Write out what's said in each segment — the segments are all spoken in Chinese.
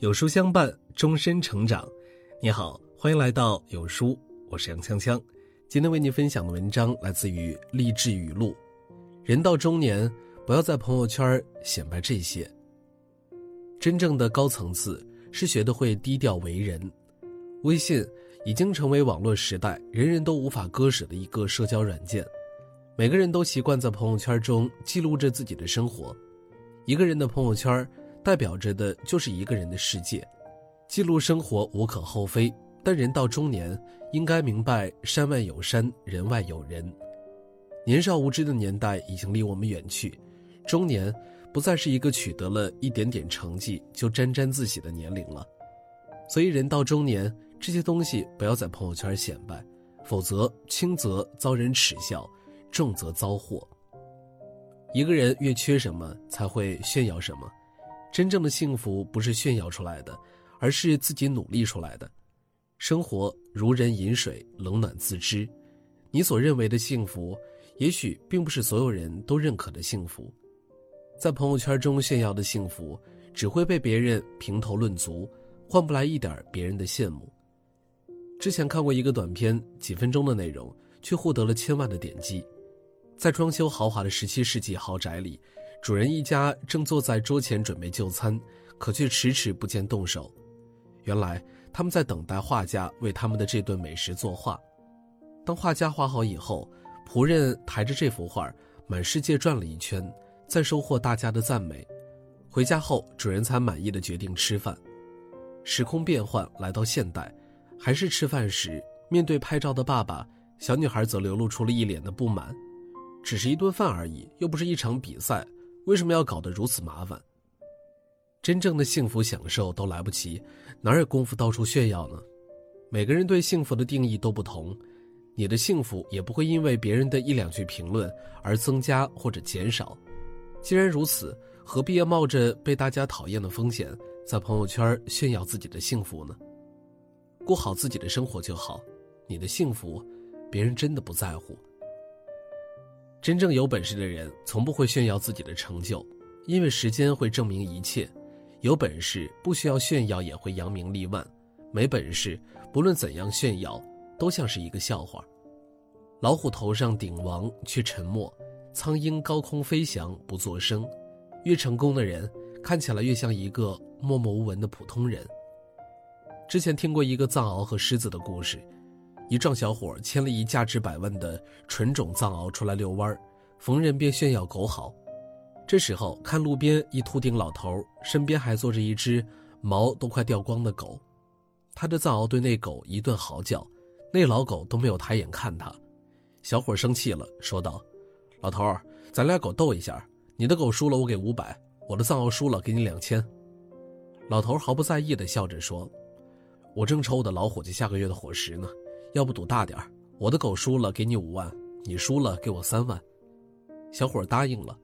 有书相伴，终身成长。你好，欢迎来到有书，我是杨锵锵。今天为您分享的文章来自于励志语录：人到中年，不要在朋友圈显摆这些。真正的高层次是学得会低调为人。微信已经成为网络时代人人都无法割舍的一个社交软件，每个人都习惯在朋友圈中记录着自己的生活。一个人的朋友圈。代表着的就是一个人的世界，记录生活无可厚非，但人到中年应该明白山外有山，人外有人。年少无知的年代已经离我们远去，中年不再是一个取得了一点点成绩就沾沾自喜的年龄了。所以人到中年，这些东西不要在朋友圈显摆，否则轻则遭人耻笑，重则遭祸。一个人越缺什么，才会炫耀什么。真正的幸福不是炫耀出来的，而是自己努力出来的。生活如人饮水，冷暖自知。你所认为的幸福，也许并不是所有人都认可的幸福。在朋友圈中炫耀的幸福，只会被别人评头论足，换不来一点别人的羡慕。之前看过一个短片，几分钟的内容，却获得了千万的点击。在装修豪华的十七世纪豪宅里。主人一家正坐在桌前准备就餐，可却迟迟不见动手。原来他们在等待画家为他们的这顿美食作画。当画家画好以后，仆人抬着这幅画满世界转了一圈，再收获大家的赞美。回家后，主人才满意的决定吃饭。时空变换来到现代，还是吃饭时，面对拍照的爸爸，小女孩则流露出了一脸的不满。只是一顿饭而已，又不是一场比赛。为什么要搞得如此麻烦？真正的幸福享受都来不及，哪有功夫到处炫耀呢？每个人对幸福的定义都不同，你的幸福也不会因为别人的一两句评论而增加或者减少。既然如此，何必要冒着被大家讨厌的风险，在朋友圈炫耀自己的幸福呢？过好自己的生活就好，你的幸福，别人真的不在乎。真正有本事的人，从不会炫耀自己的成就，因为时间会证明一切。有本事不需要炫耀也会扬名立万，没本事不论怎样炫耀，都像是一个笑话。老虎头上顶王却沉默，苍鹰高空飞翔不作声。越成功的人，看起来越像一个默默无闻的普通人。之前听过一个藏獒和狮子的故事。一壮小伙牵了一价值百万的纯种藏獒出来遛弯逢人便炫耀狗好。这时候看路边一秃顶老头，身边还坐着一只毛都快掉光的狗，他的藏獒对那狗一顿嚎叫，那老狗都没有抬眼看他。小伙生气了，说道：“老头，咱俩狗斗一下，你的狗输了我给五百，我的藏獒输了给你两千。”老头毫不在意的笑着说：“我正愁我的老伙计下个月的伙食呢。”要不赌大点我的狗输了给你五万，你输了给我三万。小伙答应了。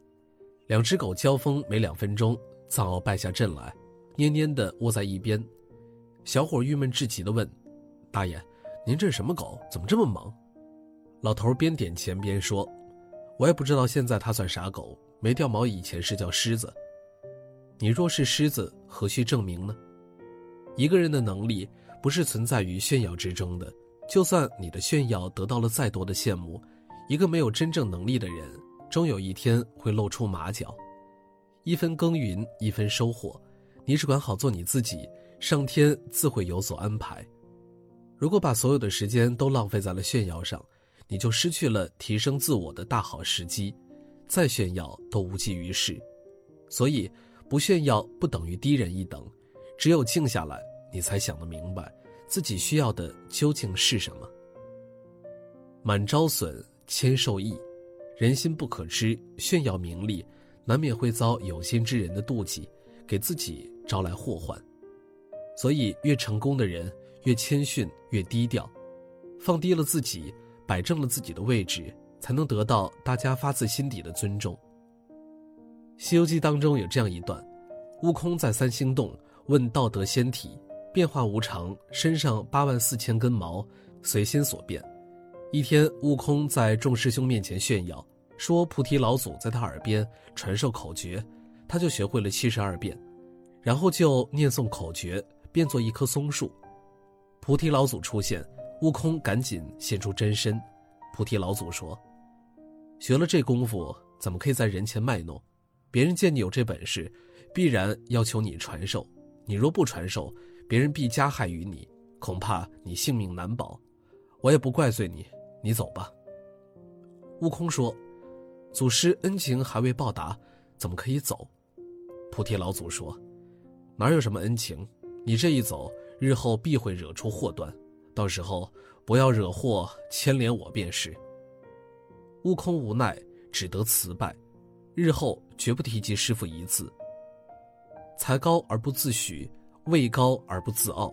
两只狗交锋没两分钟，藏獒败下阵来，蔫蔫的窝在一边。小伙郁闷至极的问：“大爷，您这是什么狗？怎么这么猛？”老头边点钱边说：“我也不知道现在它算啥狗，没掉毛以前是叫狮子。你若是狮子，何须证明呢？一个人的能力不是存在于炫耀之中的。”就算你的炫耀得到了再多的羡慕，一个没有真正能力的人，终有一天会露出马脚。一分耕耘一分收获，你只管好做你自己，上天自会有所安排。如果把所有的时间都浪费在了炫耀上，你就失去了提升自我的大好时机，再炫耀都无济于事。所以，不炫耀不等于低人一等，只有静下来，你才想得明白。自己需要的究竟是什么？满招损，谦受益，人心不可知，炫耀名利，难免会遭有心之人的妒忌，给自己招来祸患。所以，越成功的人越谦逊，越低调，放低了自己，摆正了自己的位置，才能得到大家发自心底的尊重。《西游记》当中有这样一段：悟空在三星洞问道德仙体。变化无常，身上八万四千根毛，随心所变。一天，悟空在众师兄面前炫耀，说菩提老祖在他耳边传授口诀，他就学会了七十二变。然后就念诵口诀，变作一棵松树。菩提老祖出现，悟空赶紧现出真身。菩提老祖说：“学了这功夫，怎么可以在人前卖弄？别人见你有这本事，必然要求你传授。你若不传授，别人必加害于你，恐怕你性命难保。我也不怪罪你，你走吧。”悟空说：“祖师恩情还未报答，怎么可以走？”菩提老祖说：“哪有什么恩情？你这一走，日后必会惹出祸端，到时候不要惹祸牵连我便是。”悟空无奈，只得辞拜，日后绝不提及师傅一字。才高而不自诩，位高而不自傲，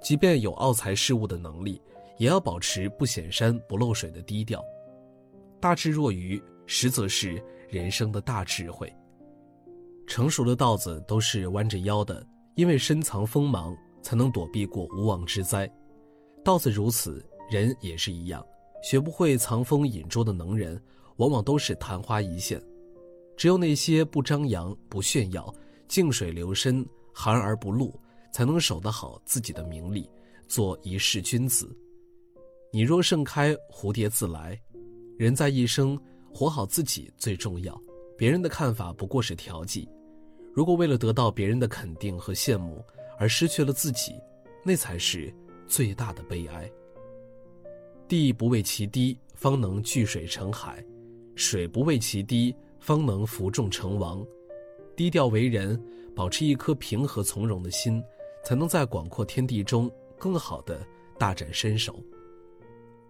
即便有傲才事物的能力，也要保持不显山不漏水的低调。大智若愚，实则是人生的大智慧。成熟的稻子都是弯着腰的，因为深藏锋芒，才能躲避过无妄之灾。稻子如此，人也是一样。学不会藏锋隐拙的能人，往往都是昙花一现。只有那些不张扬、不炫耀、静水流深、含而不露，才能守得好自己的名利，做一世君子。你若盛开，蝴蝶自来。人在一生，活好自己最重要，别人的看法不过是调剂。如果为了得到别人的肯定和羡慕而失去了自己，那才是最大的悲哀。地不为其低，方能聚水成海；水不为其低，方能浮众成王。低调为人，保持一颗平和从容的心，才能在广阔天地中更好的大展身手。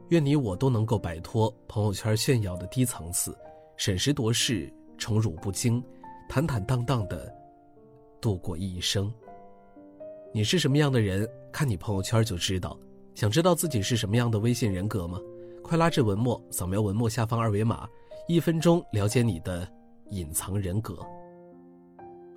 愿你我都能够摆脱朋友圈炫耀的低层次，审时度势，宠辱不惊，坦坦荡荡的度过一生。你是什么样的人，看你朋友圈就知道。想知道自己是什么样的微信人格吗？快拉至文末，扫描文末下方二维码，一分钟了解你的隐藏人格。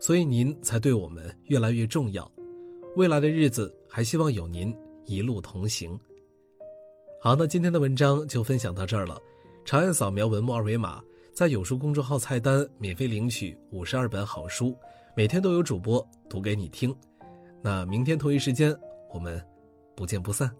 所以您才对我们越来越重要。未来的日子，还希望有您一路同行。好，那今天的文章就分享到这儿了。长按扫描文末二维码，在有书公众号菜单免费领取五十二本好书，每天都有主播读给你听。那明天同一时间，我们不见不散。